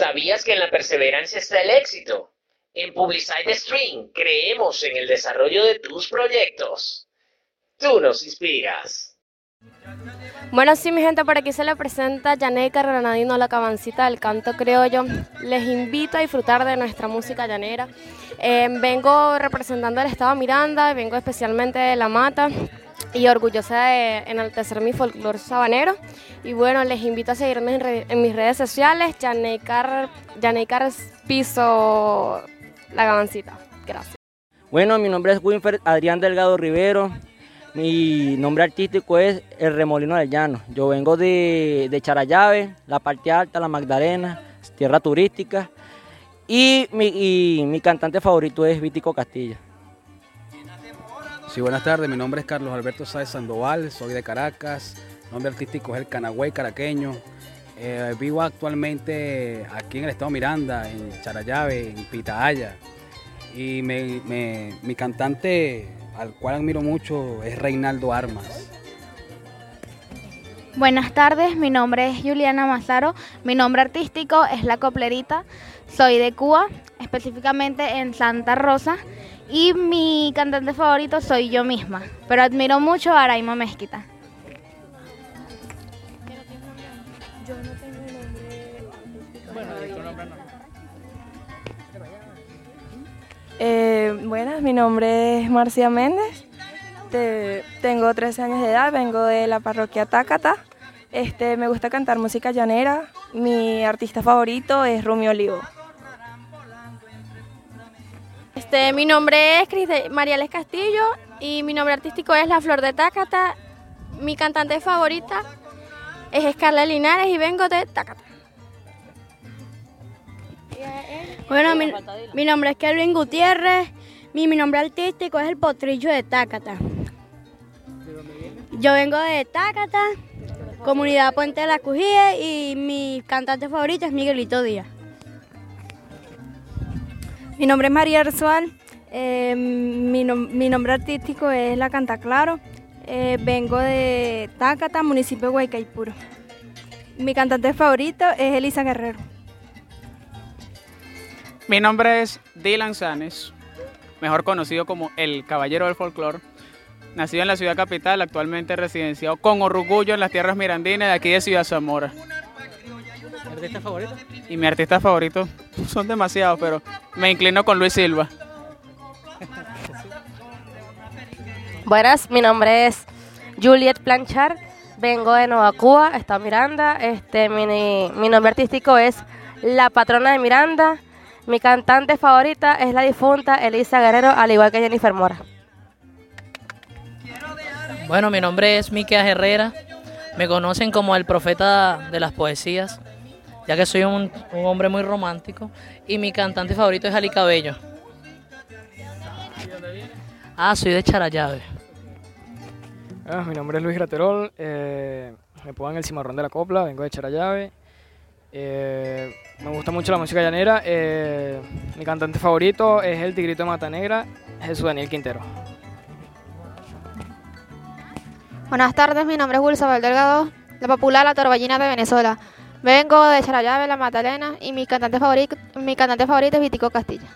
¿Sabías que en la perseverancia está el éxito? En Publicite Stream creemos en el desarrollo de tus proyectos. Tú nos inspiras. Bueno, sí, mi gente, por aquí se le presenta Yaneca Granadino, la cabancita del canto criollo. Les invito a disfrutar de nuestra música llanera. Eh, vengo representando al Estado Miranda, vengo especialmente de La Mata y orgullosa de enaltecer mi folclore sabanero. Y bueno, les invito a seguirme en, mis redes sociales, Yanecar, Piso La Cabancita. Gracias. Bueno, mi nombre es Winfred Adrián Delgado Rivero. Mi nombre artístico es El Remolino del Llano. Yo vengo de, de la parte alta, la Magdalena, tierra turística. Y mi, mi cantante favorito es Vítico Castilla. Sí, buenas tardes. Mi nombre es Carlos Alberto Sáez Sandoval, soy de Caracas. Mi nombre artístico es el Canagüey Caraqueño. Eh, vivo actualmente aquí en el estado Miranda, en Charayave, en Pitaya. Y mi cantante al cual admiro mucho es Reinaldo Armas. Buenas tardes, mi nombre es Juliana Mazaro, mi nombre artístico es La Coplerita, soy de Cuba, específicamente en Santa Rosa, y mi cantante favorito soy yo misma, pero admiro mucho a Araima Mezquita. Eh, buenas, mi nombre es Marcia Méndez, tengo 13 años de edad, vengo de la parroquia Tácata. Este, me gusta cantar música llanera, mi artista favorito es Rumi Olivo. Este, mi nombre es Mariales Castillo y mi nombre artístico es La Flor de Tácata. Mi cantante favorita es Scarlett Linares y vengo de Tácata. Bueno, mi, nombre es Kelvin Gutiérrez, mi, mi, nombre artístico es el Potrillo de Tácata. Yo vengo de Tácata, comunidad Puente de la Cujía y mi cantante favorito es Miguelito Díaz. Mi nombre es María Arzual, eh, mi, nombre artístico es La Canta Claro, eh, vengo de Tácata, municipio de Guaycaipuro. Mi cantante favorito es Elisa Guerrero. Mi nombre es Dylan Sanes, mejor conocido como el Caballero del Folclore. Nacido en la ciudad capital, actualmente residenciado con orgullo en las tierras mirandinas de aquí de Ciudad Zamora. ¿Mi artista favorito? Y mi artista favorito son demasiados, pero me inclino con Luis Silva. Buenas, mi nombre es Juliet Planchard, vengo de Nueva Cuba, está Miranda. Este, mi, mi nombre artístico es La Patrona de Miranda. Mi cantante favorita es la difunta Elisa Guerrero, al igual que Jennifer Mora. Bueno, mi nombre es Miquel Herrera. Me conocen como el profeta de las poesías, ya que soy un, hombre muy romántico. Y mi cantante favorito es Ali Cabello. Ah, soy de Charayave. Ah, mi nombre es Luis Graterol. Eh, me pongo en el cimarrón de la copla, vengo de Charayave. Eh, me gusta mucho la música llanera. Eh, mi cantante favorito es el Tigrito de Mata Negra, Jesús Daniel Quintero. Buenas tardes, mi nombre es Wilson Delgado, la popular La Torbellina de Venezuela. Vengo de Charayave, La Magdalena, y mi cantante favorito, mi cantante favorito es Vitico Castilla.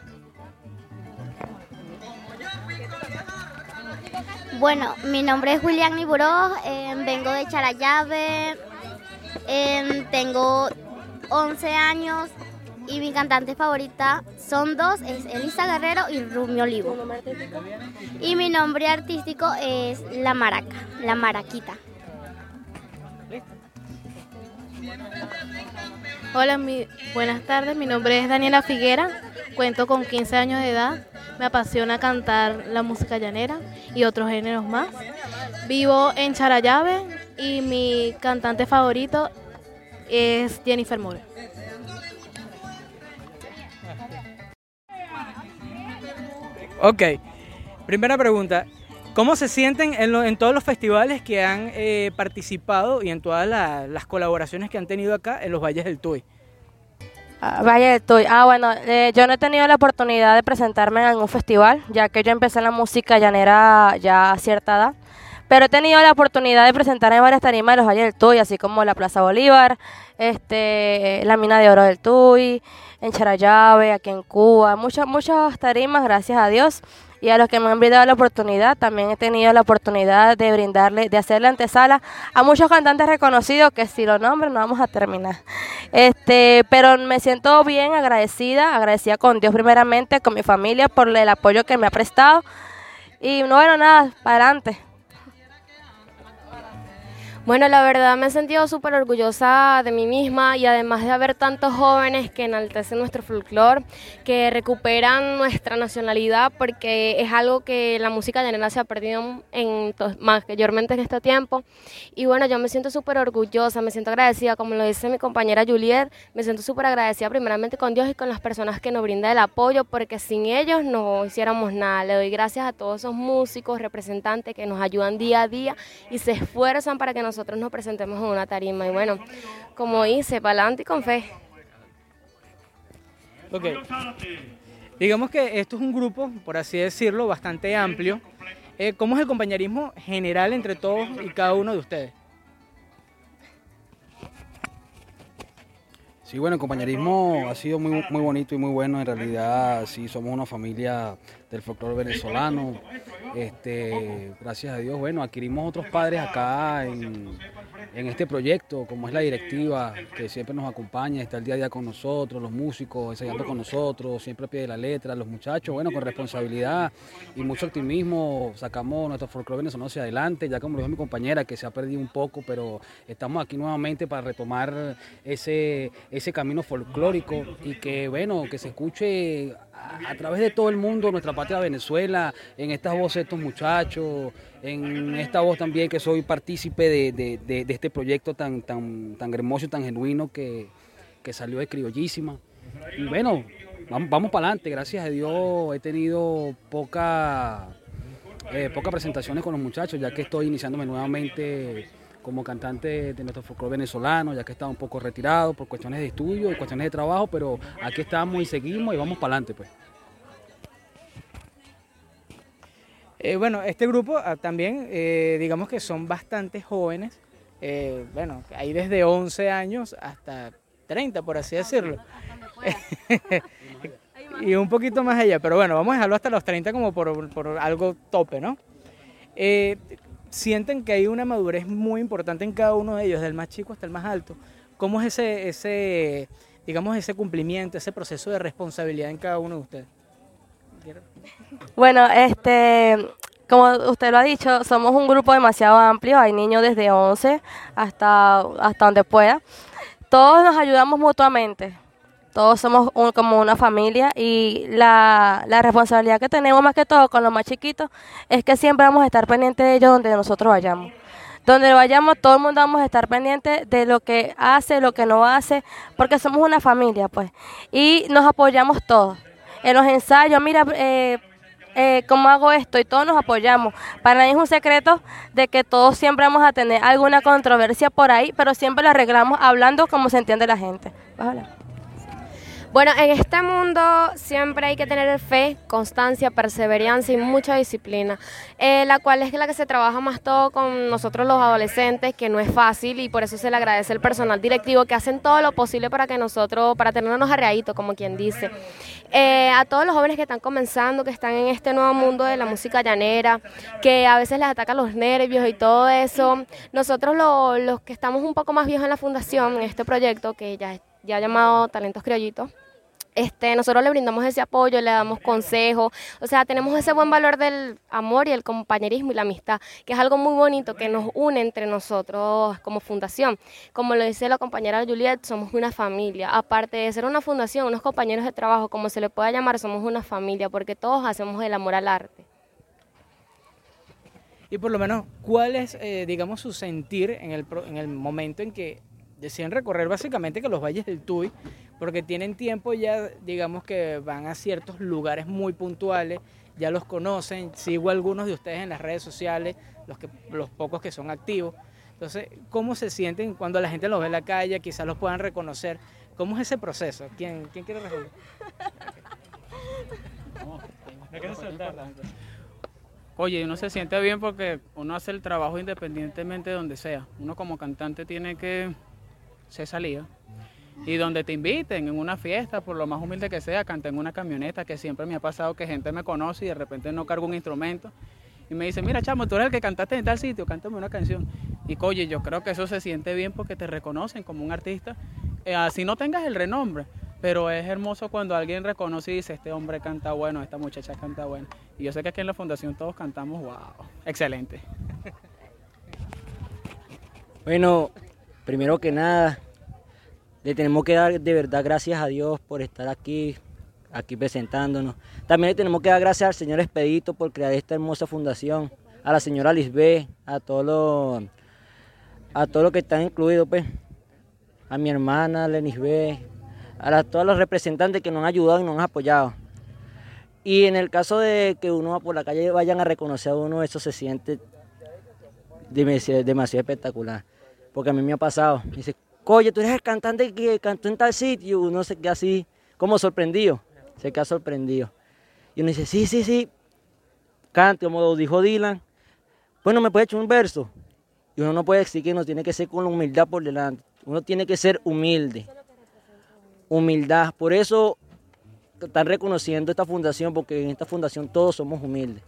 Bueno, mi nombre es Julián Iburó, eh, vengo de Charayave, tengo 11 años y mi cantante favorita son dos, es Elisa Guerrero y Rumi Olivo. Y mi nombre artístico es La Maraca, La Maraquita. Hola, buenas tardes, mi nombre es Daniela Figuera, cuento con 15 años de edad, me apasiona cantar la música llanera y otros géneros más. Vivo en Charayave y mi cantante favorito es Jennifer Moore. Ok, primera pregunta. ¿Cómo se sienten en, todos los festivales que han eh, participado y en todas las colaboraciones que han tenido acá en los Valles del Tuy? Ah, Valle del Tuy. Ah, bueno, eh, yo no he tenido la oportunidad de presentarme en algún festival, ya que yo empecé la música llanera ya a cierta edad Pero he tenido la oportunidad de presentar en varias tarimas de los Valles del Tuy, así como la Plaza Bolívar, este, la Mina de Oro del Tuy, en Charayave, aquí en Cuba, muchas, muchas tarimas, gracias a Dios. Y a los que me han brindado la oportunidad, también he tenido la oportunidad de brindarle, de hacerle antesala a muchos cantantes reconocidos que si lo nombro no vamos a terminar. Este, pero me siento bien agradecida, agradecida con Dios primeramente, con mi familia por el apoyo que me ha prestado. Y no, bueno, nada, para adelante. Bueno, la verdad me he sentido súper orgullosa de mí misma y además de haber tantos jóvenes que enaltecen nuestro folclore, que recuperan nuestra nacionalidad, porque es algo que la música llanera se ha perdido en, mayormente en este tiempo. Y bueno, yo me siento súper orgullosa, me siento agradecida, como lo dice mi compañera Juliet, me siento súper agradecida primeramente con Dios y con las personas que nos brindan el apoyo, porque sin ellos no hiciéramos nada. Le doy gracias a todos esos músicos, representantes que nos ayudan día a día y se esfuerzan para que nos nosotros nos presentemos en una tarima. Y bueno, como hice, para adelante y con fe. Ok. Digamos que esto es un grupo, por así decirlo, bastante amplio. Eh, ¿Cómo es el compañerismo general entre todos y cada uno de ustedes? Sí, bueno, el compañerismo ha sido muy, muy bonito y muy bueno. En realidad, sí, somos una familia del folclore venezolano. Este, gracias a Dios, bueno, adquirimos otros padres acá en, en este proyecto, como es la directiva, que siempre nos acompaña, está el día a día con nosotros, los músicos ensayando con nosotros, siempre a pie de la letra, los muchachos, bueno, con responsabilidad y mucho optimismo, sacamos nuestro folclore venezolano hacia adelante, ya como lo dijo mi compañera, que se ha perdido un poco, pero estamos aquí nuevamente para retomar ese, ese camino folclórico y que, bueno, que se escuche a, través de todo el mundo, nuestra patria Venezuela, en estas voces de estos muchachos, en esta voz también que soy partícipe de, este proyecto tan, tan, tan hermoso tan genuino que, salió de Criollísima. Y bueno, vamos, vamos para adelante, gracias a Dios he tenido poca, eh, pocas presentaciones con los muchachos, ya que estoy iniciándome nuevamente como cantante de nuestro folclore venezolano, ya que estaba un poco retirado por cuestiones de estudio y cuestiones de trabajo, pero aquí estamos y seguimos y vamos para adelante pues. Eh, bueno, este grupo ah, también, eh, digamos que son bastante jóvenes, eh, bueno, hay desde 11 años hasta 30, por así decirlo. y un poquito más allá, pero bueno, vamos a dejarlo hasta los 30 como por, por algo tope, ¿no? Sienten que hay una madurez muy importante en cada uno de ellos, del más chico hasta el más alto. ¿Cómo es ese, ese digamos, ese cumplimiento, ese proceso de responsabilidad en cada uno de ustedes? Bueno, este, como usted lo ha dicho, somos un grupo demasiado amplio, hay niños desde 11 hasta, hasta donde pueda. Todos nos ayudamos mutuamente todos somos como una familia y la, responsabilidad que tenemos más que todo con los más chiquitos es que siempre vamos a estar pendientes de ellos donde nosotros vayamos. Donde vayamos, todo el mundo vamos a estar pendientes de lo que hace, lo que no hace, porque somos una familia, pues. Y nos apoyamos todos. En los ensayos, mira, eh, eh, cómo hago esto y todos nos apoyamos. Para nadie es un secreto de que todos siempre vamos a tener alguna controversia por ahí, pero siempre la arreglamos hablando como se entiende la gente. Bueno, en este mundo siempre hay que tener fe, constancia, perseverancia y mucha disciplina, eh, la cual es la que se trabaja más todo con nosotros los adolescentes, que no es fácil y por eso se le agradece al personal directivo que hacen todo lo posible para que nosotros, para tenernos arreaditos, como quien dice. Eh, a todos los jóvenes que están comenzando, que están en este nuevo mundo de la música llanera, que a veces les atacan los nervios y todo eso, nosotros los que estamos un poco más viejos en la fundación, en este proyecto, que ya, ya llamado Talentos Criollitos, este, nosotros le brindamos ese apoyo, le damos consejos, o sea, tenemos ese buen valor del amor y el compañerismo y la amistad, que es algo muy bonito que nos une entre nosotros como fundación. Como lo dice la compañera Juliet, somos una familia. Aparte de ser una fundación, unos compañeros de trabajo, como se le pueda llamar, somos una familia, porque todos hacemos el amor al arte. Y por lo menos, ¿cuál es, eh, digamos, su sentir en el, en el momento en que deciden recorrer básicamente que los valles del Tuy porque tienen tiempo ya, digamos que van a ciertos lugares muy puntuales, ya los conocen, sigo algunos de ustedes en las redes sociales, los, que, los pocos que son activos. Entonces, ¿cómo se sienten cuando la gente los ve en la calle, quizás los puedan reconocer? ¿Cómo es ese proceso? ¿Quién, quién quiere responder? oye, uno se siente bien porque uno hace el trabajo independientemente de donde sea. Uno como cantante tiene que ser salida. Y donde te inviten, en una fiesta, por lo más humilde que sea, canté en una camioneta, que siempre me ha pasado que gente me conoce y de repente no cargo un instrumento. Y me dice, mira, chamo, tú eres el que cantaste en tal sitio, cántame una canción. Y oye, yo creo que eso se siente bien porque te reconocen como un artista. Eh, así no tengas el renombre, pero es hermoso cuando alguien reconoce y dice, este hombre canta bueno, esta muchacha canta bueno. Y yo sé que aquí en la fundación todos cantamos, wow, excelente. Bueno, primero que nada, le tenemos que dar de verdad gracias a Dios por estar aquí, aquí presentándonos. También le tenemos que dar gracias al señor Expedito por crear esta hermosa fundación, a la señora Lisbeth, a todos los a todos los que están incluidos, pues, a mi hermana Lenis B, a todos los representantes que nos han ayudado y nos han apoyado. Y en el caso de que uno va por la calle vayan a reconocer a uno, eso se siente demasiado espectacular. Porque a mí me ha pasado. dice, oye, tú eres el cantante que cantó en tal sitio. Uno se queda así, como sorprendido. Se queda sorprendido. Y uno dice, sí, sí, sí. Cante, como dijo Dylan. Bueno, ¿me puede echar un verso? Y uno no puede uno tiene que ser con la humildad por delante. Uno tiene que ser humilde. Humildad. Por eso están reconociendo esta fundación, porque en esta fundación todos somos humildes.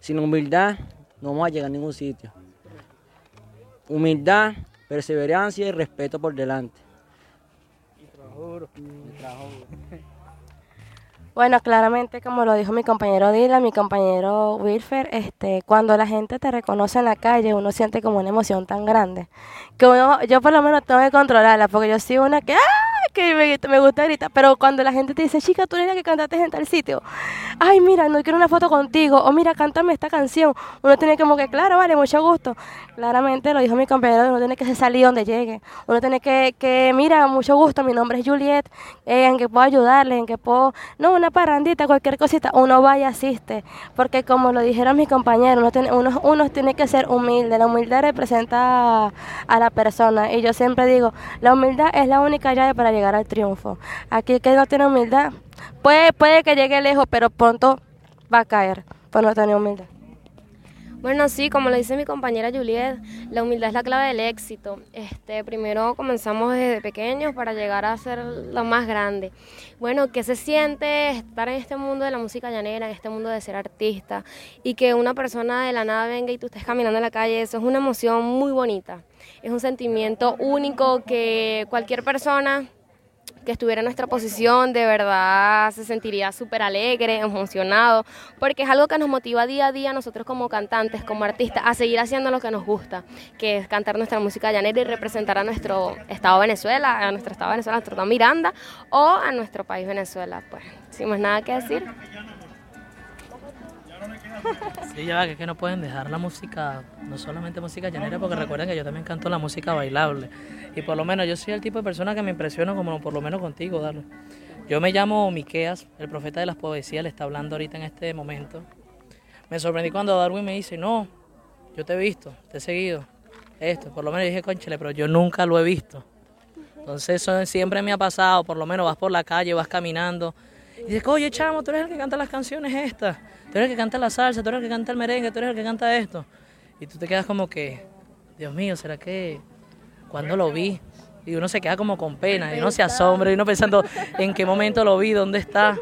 Sin humildad no vamos a llegar a ningún sitio. Humildad, perseverancia y respeto por delante. Bueno, claramente, como lo dijo mi compañero Dylan, mi compañero Wilfer, este, cuando la gente te reconoce en la calle, uno siente como una emoción tan grande que uno, yo por lo menos tengo que controlarla, porque yo soy una que ¡ah! Que me, gusta gritar, pero cuando la gente te dice, chica, tú eres la que cantaste en tal sitio, ay, mira, no quiero una foto contigo, o mira, cántame esta canción, uno tiene como que, claro, vale, mucho gusto. Claramente lo dijo mi compañero, uno tiene que salir donde llegue, uno tiene que, que mira, mucho gusto, mi nombre es Juliet, eh, en que puedo ayudarle, en que puedo, no, una parrandita, cualquier cosita, uno vaya y asiste, porque como lo dijeron mis compañeros, uno tiene, uno, uno tiene que ser humilde, la humildad representa a la persona, y yo siempre digo, la humildad es la única llave para llegar al triunfo. Aquí que no tiene humildad, puede, puede que llegue lejos, pero pronto va a caer por no tener humildad. Bueno, sí, como lo dice mi compañera Juliet, la humildad es la clave del éxito. Este, primero comenzamos desde pequeños para llegar a ser lo más grande. Bueno, ¿qué se siente estar en este mundo de la música llanera, en este mundo de ser artista y que una persona de la nada venga y tú estés caminando en la calle? Eso es una emoción muy bonita. Es un sentimiento único que cualquier persona que estuviera en nuestra posición, de verdad se sentiría súper alegre, emocionado, porque es algo que nos motiva día a día nosotros como cantantes, como artistas, a seguir haciendo lo que nos gusta, que es cantar nuestra música llanera y representar a nuestro estado Venezuela, a nuestro estado Venezuela, a nuestro estado Miranda o a nuestro país Venezuela. Pues, sin más nada que decir. Sí, ya que es que no pueden dejar la música, no solamente música llanera, porque recuerden que yo también canto la música bailable. Y por lo menos yo soy el tipo de persona que me impresiona como por lo menos contigo, Darlo. Yo me llamo Miqueas, el profeta de las poesías, le está hablando ahorita en este momento. Me sorprendí cuando Darwin me dice, no, yo te he visto, te he seguido, esto. Por lo menos dije, conchale, pero yo nunca lo he visto. Entonces eso siempre me ha pasado, por lo menos vas por la calle, vas caminando. Y dices, oye, chamo, tú eres el que canta las canciones estas tú eres el que canta la salsa, tú eres el que canta el merengue, tú eres el que canta esto. Y tú te quedas como que, Dios mío, ¿será que cuando lo vi? Y uno se queda como con pena, y uno se asombra, y uno pensando en qué momento lo vi, dónde está.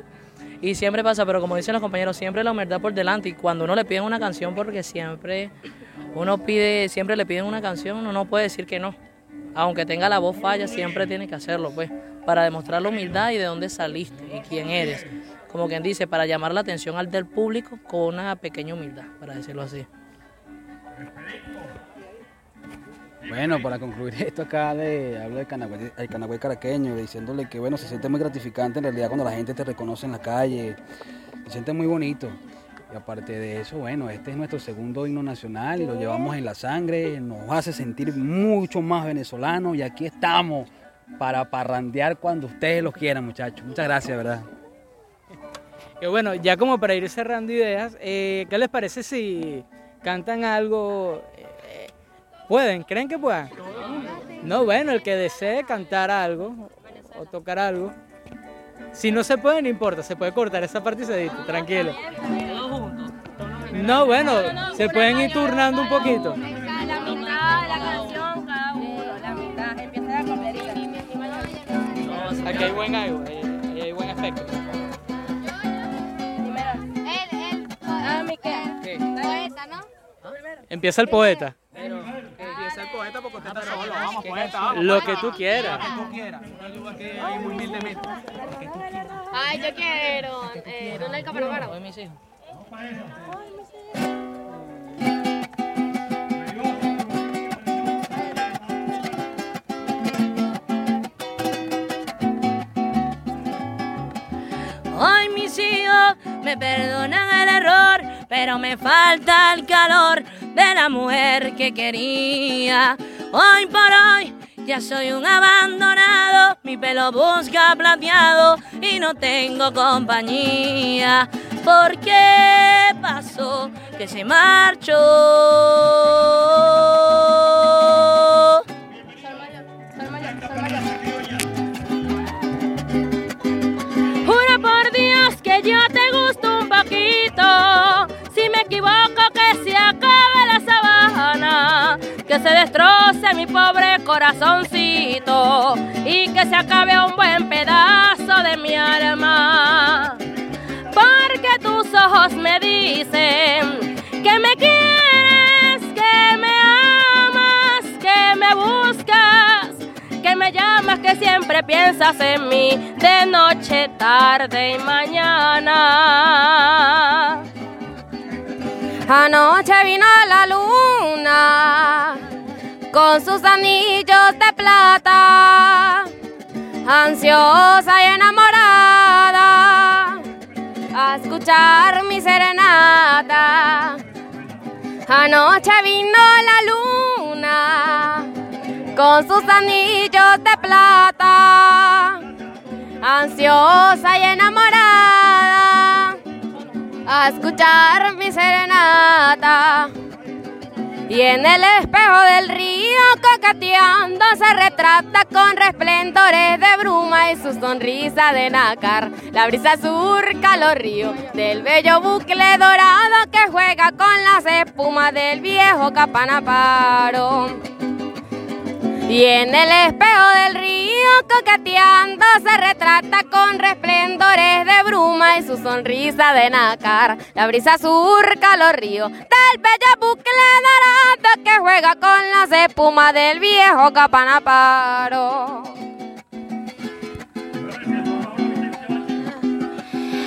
Y siempre pasa, pero como dicen los compañeros, siempre la humildad por delante. Y cuando uno le piden una canción, porque siempre uno pide, siempre le piden una canción, uno no puede decir que no. Aunque tenga la voz falla, siempre tiene que hacerlo, pues, para demostrar la humildad y de dónde saliste y quién eres como quien dice, para llamar la atención al del público con una pequeña humildad, para decirlo así. Bueno, para concluir esto acá de hablo del Canagüey, el Canagüey caraqueño, diciéndole que bueno, se siente muy gratificante en realidad cuando la gente te reconoce en la calle, se siente muy bonito. Y aparte de eso, bueno, este es nuestro segundo himno nacional y lo llevamos en la sangre, nos hace sentir mucho más venezolanos y aquí estamos para parrandear cuando ustedes lo quieran, muchachos. Muchas gracias, ¿verdad? Y bueno, ya como para ir cerrando ideas, eh, ¿qué les parece si cantan algo? Eh, ¿Pueden? ¿Creen que puedan? No, bueno, el que desee cantar algo o tocar algo. Si no se puede, no importa, se puede cortar esa parte y se dice, tranquilo. No, bueno, se pueden ir turnando un poquito. La mitad de la canción, cada uno, la mitad. Empieza la. Aquí hay buen algo, Empieza el poeta. Empieza el poeta porque usted está solo. Vamos, poeta, vamos. Lo que tú quieras. Lo que tú quieras. Una muy humildemente. Ay, yo quiero. Eh, Ronald Capanamara. Hoy mis hijos. Hoy mis hijos me perdonan el error, pero me falta el calor de la mujer que quería. Hoy por hoy ya soy un abandonado, mi pelo busca plateado y no tengo compañía. ¿Por qué pasó que se marchó? Pobre corazoncito. Y que se acabe un buen pedazo de mi alma. Porque tus ojos me dicen que me quieres, que me amas, que me buscas que me llamas, que siempre piensas en mí, de noche, tarde y mañana. Anoche vino la luna con sus anillos de plata, ansiosa y enamorada, a escuchar mi serenata. Anoche vino la luna con sus anillos de plata, ansiosa y enamorada, a escuchar mi serenata. Y en el espejo del río coqueteando se retrata con resplendores de bruma y su sonrisa de nácar. La brisa surca los ríos del bello bucle dorado que juega con las espumas del viejo capanaparo. Y en el espejo del río coqueteando se retrata con resplendores de bruma y su sonrisa de nácar. La brisa surca los ríos del bello bucle dorado que juega con las espumas del viejo capanaparo.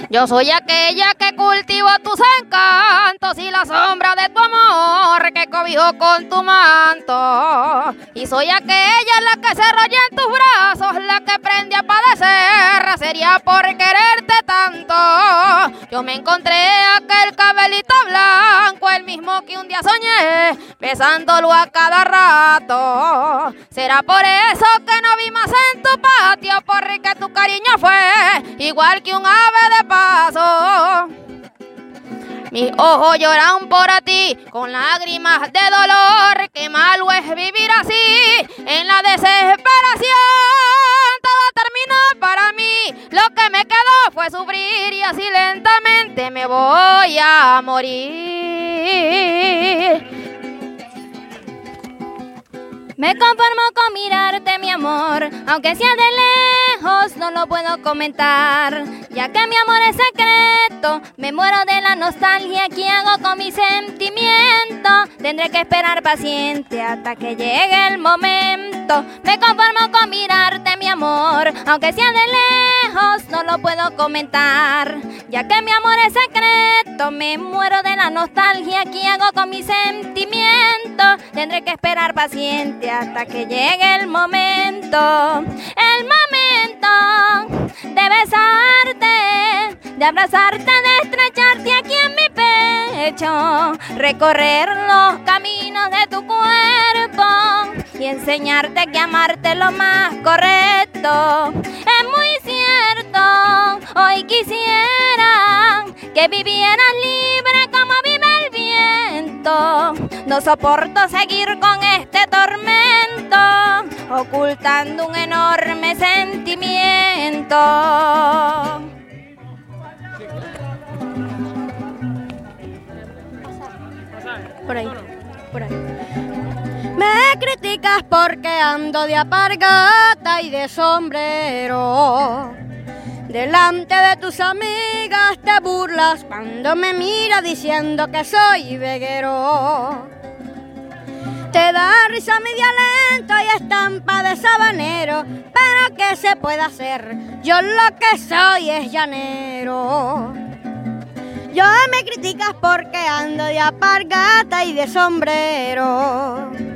Yo soy aquella que cultivo tus encantos y la sombra de tu amor con tu manto. Y soy aquella la que se rolla en tus brazos, la que prende a padecer. Sería por quererte tanto. Yo me encontré aquel cabelito blanco, el mismo que un día soñé, besándolo a cada rato. Será por eso que no vi más en tu patio, porque tu cariño fue igual que un ave de paso. Mis ojos lloran por ti con lágrimas de dolor. Qué malo es vivir así en la desesperación. Todo terminó para mí. Lo que me quedó fue sufrir y así lentamente me voy a morir. Me conformo con mirarte, mi amor, aunque sea de lejos, no lo puedo comentar. Ya que mi amor es secreto, me muero de la nostalgia que hago con mi sentimiento. Tendré que esperar paciente hasta que llegue el momento. Me conformo con mirarte, mi amor, aunque sea de lejos, no lo puedo comentar. Ya que mi amor es secreto, me muero de la nostalgia que hago con mi sentimiento. Tendré que esperar paciente hasta que llegue el momento, el momento de besarte, de abrazarte, de estrecharte aquí en mi pecho, recorrer los caminos de tu cuerpo y enseñarte que amarte lo más correcto. Es muy cierto, hoy quisiera que vivieras libre como vive el viento. No soporto seguir con este tormento, ocultando un enorme sentimiento. Porque ando de apargata y de sombrero. Delante de tus amigas te burlas cuando me mira diciendo que soy veguero. Te da risa mi violento y estampa de sabanero, pero ¿qué se puede hacer? Yo lo que soy es llanero. Yo me criticas porque ando de apargata y de sombrero.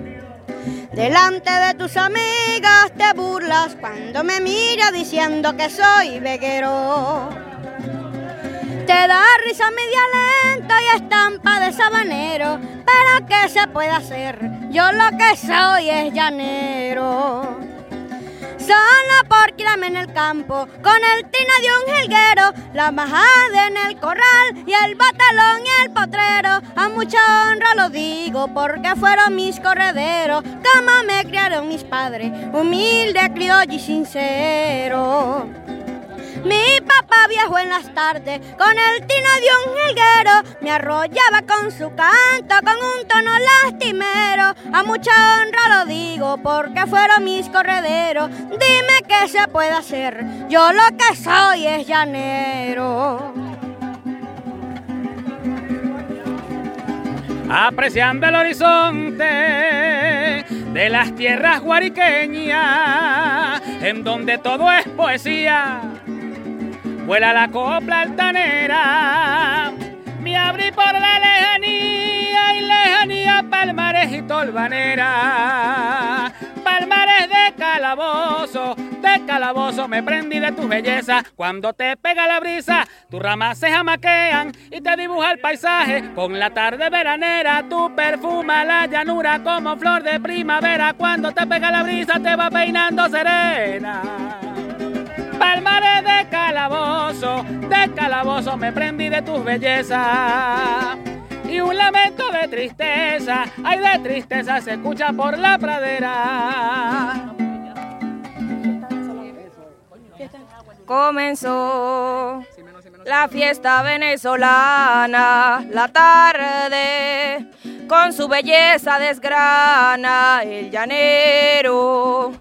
Delante de tus amigas te burlas cuando me mira diciendo que soy veguero. Te da risa mi dialento y estampa de sabanero, pero ¿qué se puede hacer? Yo lo que soy es llanero. Tirarme en el campo, con el tino de un jilguero, la majada en el corral y el batalón y el potrero. A mucha honra lo digo porque fueron mis correderos, como me criaron mis padres, humilde, criollo y sincero. Mi papá viejo en las tardes, con el tino de un jilguero, me arrollaba con su canto, con un tono lastimero. A mucha honra lo digo, porque fueron mis correderos. Dime qué se puede hacer, yo lo que soy es llanero. apreciando el horizonte de las tierras guariqueñas, en donde todo es poesía. Vuela la copla altanera, me abrí por la lejanía y lejanía palmares y tolvanera. Palmares de calabozo, de calabozo me prendí de tu belleza. Cuando te pega la brisa, tus ramas se jamaquean y te dibuja el paisaje. Con la tarde veranera, tu perfuma la llanura como flor de primavera. Cuando te pega la brisa, te va peinando serena. Palmares de calabozo, de calabozo me prendí de tus bellezas. Y un lamento de tristeza, ay de tristeza se escucha por la pradera. Comenzó la fiesta venezolana, la tarde con su belleza desgrana el llanero.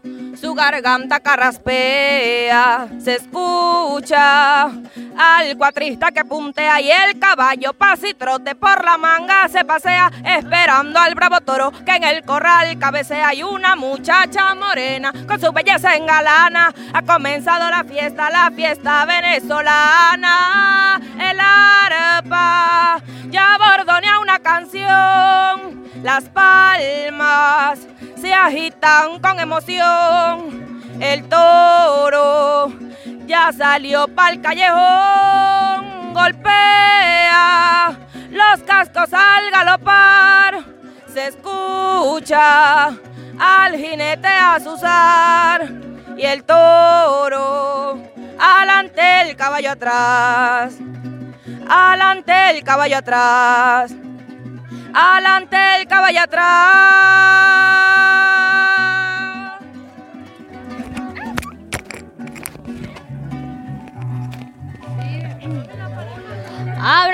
Su garganta carraspea, se escucha al cuatrista que puntea y el caballo pasitrote por la manga se pasea esperando al bravo toro que en el corral cabecea y una muchacha morena con su belleza engalana ha comenzado la fiesta, la fiesta venezolana, el arpa ya bordonea una canción, las palmas se agitan con emoción. El toro ya salió pa'l callejón, golpea los cascos al galopar. Se escucha al jinete azuzar y el toro alante el caballo atrás. Alante el caballo atrás. Alante el caballo atrás.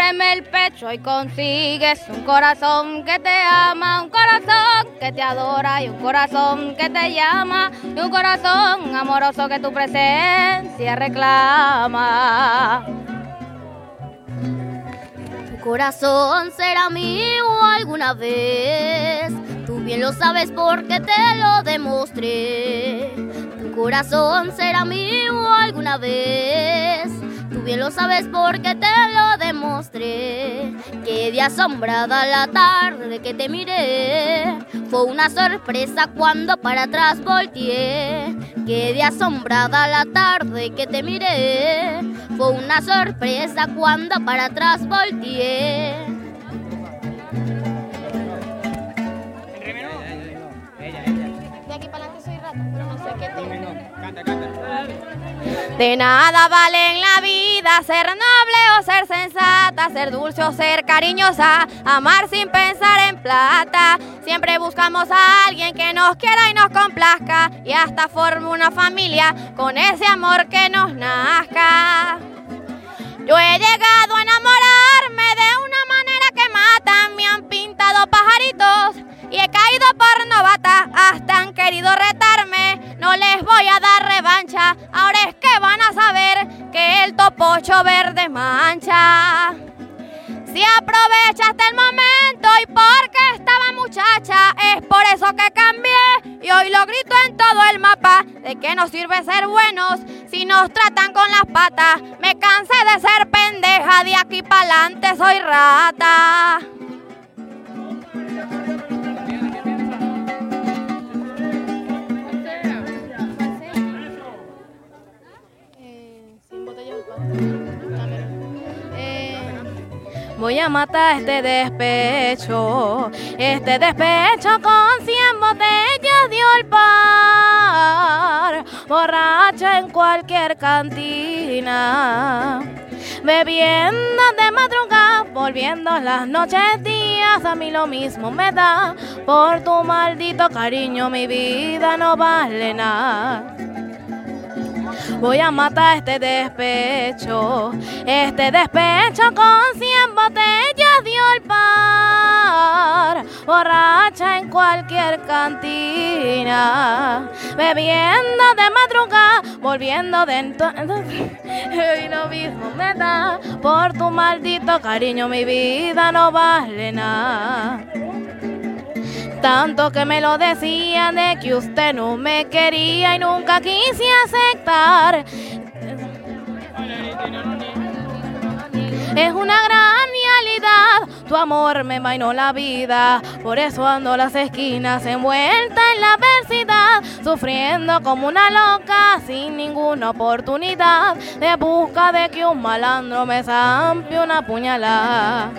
El pecho y consigues un corazón que te ama, un corazón que te adora y un corazón que te llama y un corazón amoroso que tu presencia reclama. Tu corazón será mío alguna vez, tú bien lo sabes porque te lo demostré. Tu corazón será mío alguna vez. Bien lo sabes porque te lo demostré. Quedé asombrada la tarde que te miré. Fue una sorpresa cuando para atrás volteé. Quedé asombrada la tarde que te miré. Fue una sorpresa cuando para atrás volteé. De nada vale en la vida ser noble o ser sensata, ser dulce o ser cariñosa, amar sin pensar en plata. Siempre buscamos a alguien que nos quiera y nos complazca y hasta forme una familia con ese amor que nos nazca. Yo he llegado a enamorarme de una manera que mata, me han pintado pajaritos querido retarme, no les voy a dar revancha. Ahora es que van a saber que el topocho verde mancha. Si aprovechaste el momento y porque estaba muchacha, es por eso que cambié y hoy lo grito en todo el mapa. ¿De qué nos sirve ser buenos si nos tratan con las patas? Me cansé de ser pendeja, de aquí para adelante soy rata. A matar este despecho, este despecho con cien botellas de olpar, borracha en cualquier cantina, bebiendo de madrugada, volviendo las noches días, a mí lo mismo me da, por tu maldito cariño mi vida no vale nada. Voy a matar este despecho, este despecho con cien botellas de olpar, borracha en cualquier cantina, bebiendo de madrugada, volviendo de entonces. Lo mismo me da, por tu maldito cariño mi vida no vale nada. Tanto que me lo decían de que usted no me quería y nunca quise aceptar. Es una gran realidad, tu amor me mainó la vida, por eso ando las esquinas envuelta en la adversidad, sufriendo como una loca sin ninguna oportunidad, de busca de que un malandro me zampe una puñalada.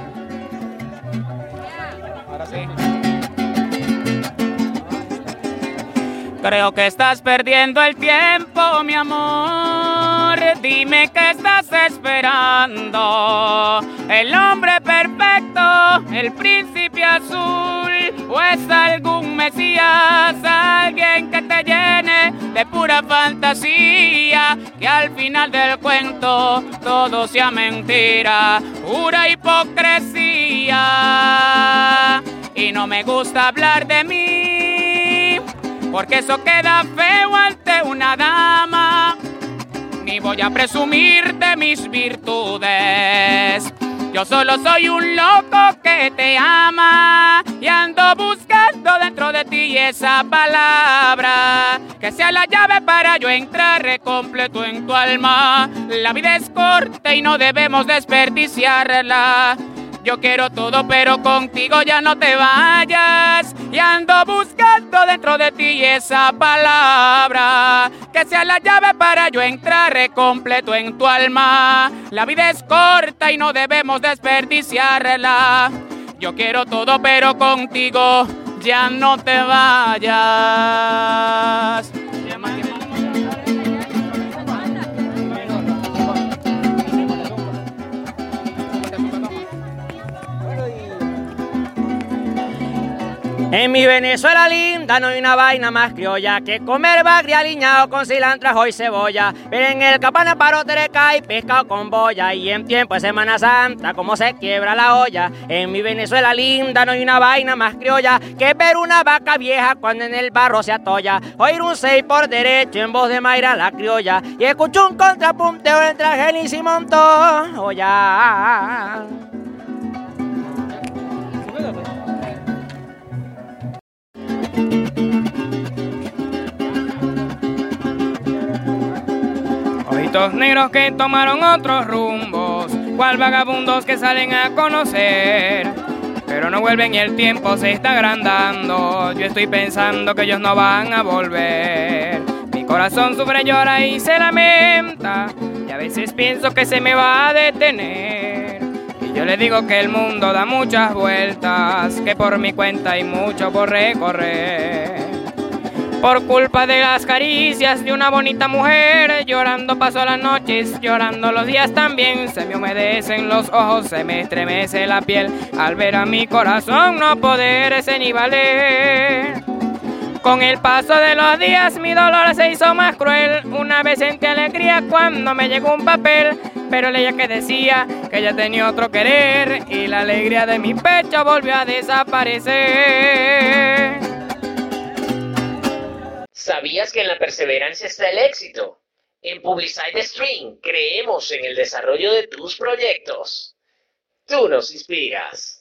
Creo que estás perdiendo el tiempo, mi amor. Dime qué estás esperando. El hombre perfecto, el príncipe azul, o es algún mesías, alguien que te llene de pura fantasía, que al final del cuento todo sea mentira, pura hipocresía. Y no me gusta hablar de mí porque eso queda feo ante una dama. Ni voy a presumir de mis virtudes. Yo solo soy un loco que te ama y ando buscando dentro de ti esa palabra que sea la llave para yo entrar completo en tu alma. La vida es corta y no debemos desperdiciarla. Yo quiero todo, pero contigo ya no te vayas. Y ando buscando dentro de ti esa palabra que sea la llave para yo entrar completo en tu alma. La vida es corta y no debemos desperdiciarla. Yo quiero todo, pero contigo ya no te vayas. En mi Venezuela linda no hay una vaina más criolla que comer bagre aliñado con cilantro y cebolla. Pero en el capana paro tereca y pescado con boya. Y en tiempo de Semana Santa, como se quiebra la olla. En mi Venezuela linda no hay una vaina más criolla que ver una vaca vieja cuando en el barro se atolla. Oír un seis por derecho en voz de Mayra la criolla. Y escucho un contrapunteo entre Argenis y Montoya. Ojitos negros que tomaron otros rumbos, cual vagabundos que salen a conocer. Pero no vuelven y el tiempo se está agrandando. Yo estoy pensando que ellos no van a volver. Mi corazón sufre, llora y se lamenta. Y a veces pienso que se me va a detener. Yo le digo que el mundo da muchas vueltas, que por mi cuenta hay mucho por recorrer. Por culpa de las caricias de una bonita mujer, llorando paso las noches, llorando los días también. Se me humedecen los ojos, se me estremece la piel al ver a mi corazón no poderse ni valer. Con el paso de los días mi dolor se hizo más cruel. Una vez sentí alegría cuando me llegó un papel, pero leía que decía que ella tenía otro querer y la alegría de mi pecho volvió a desaparecer. ¿Sabías que en la perseverancia está el éxito? En Publicide Stream creemos en el desarrollo de tus proyectos. Tú nos inspiras.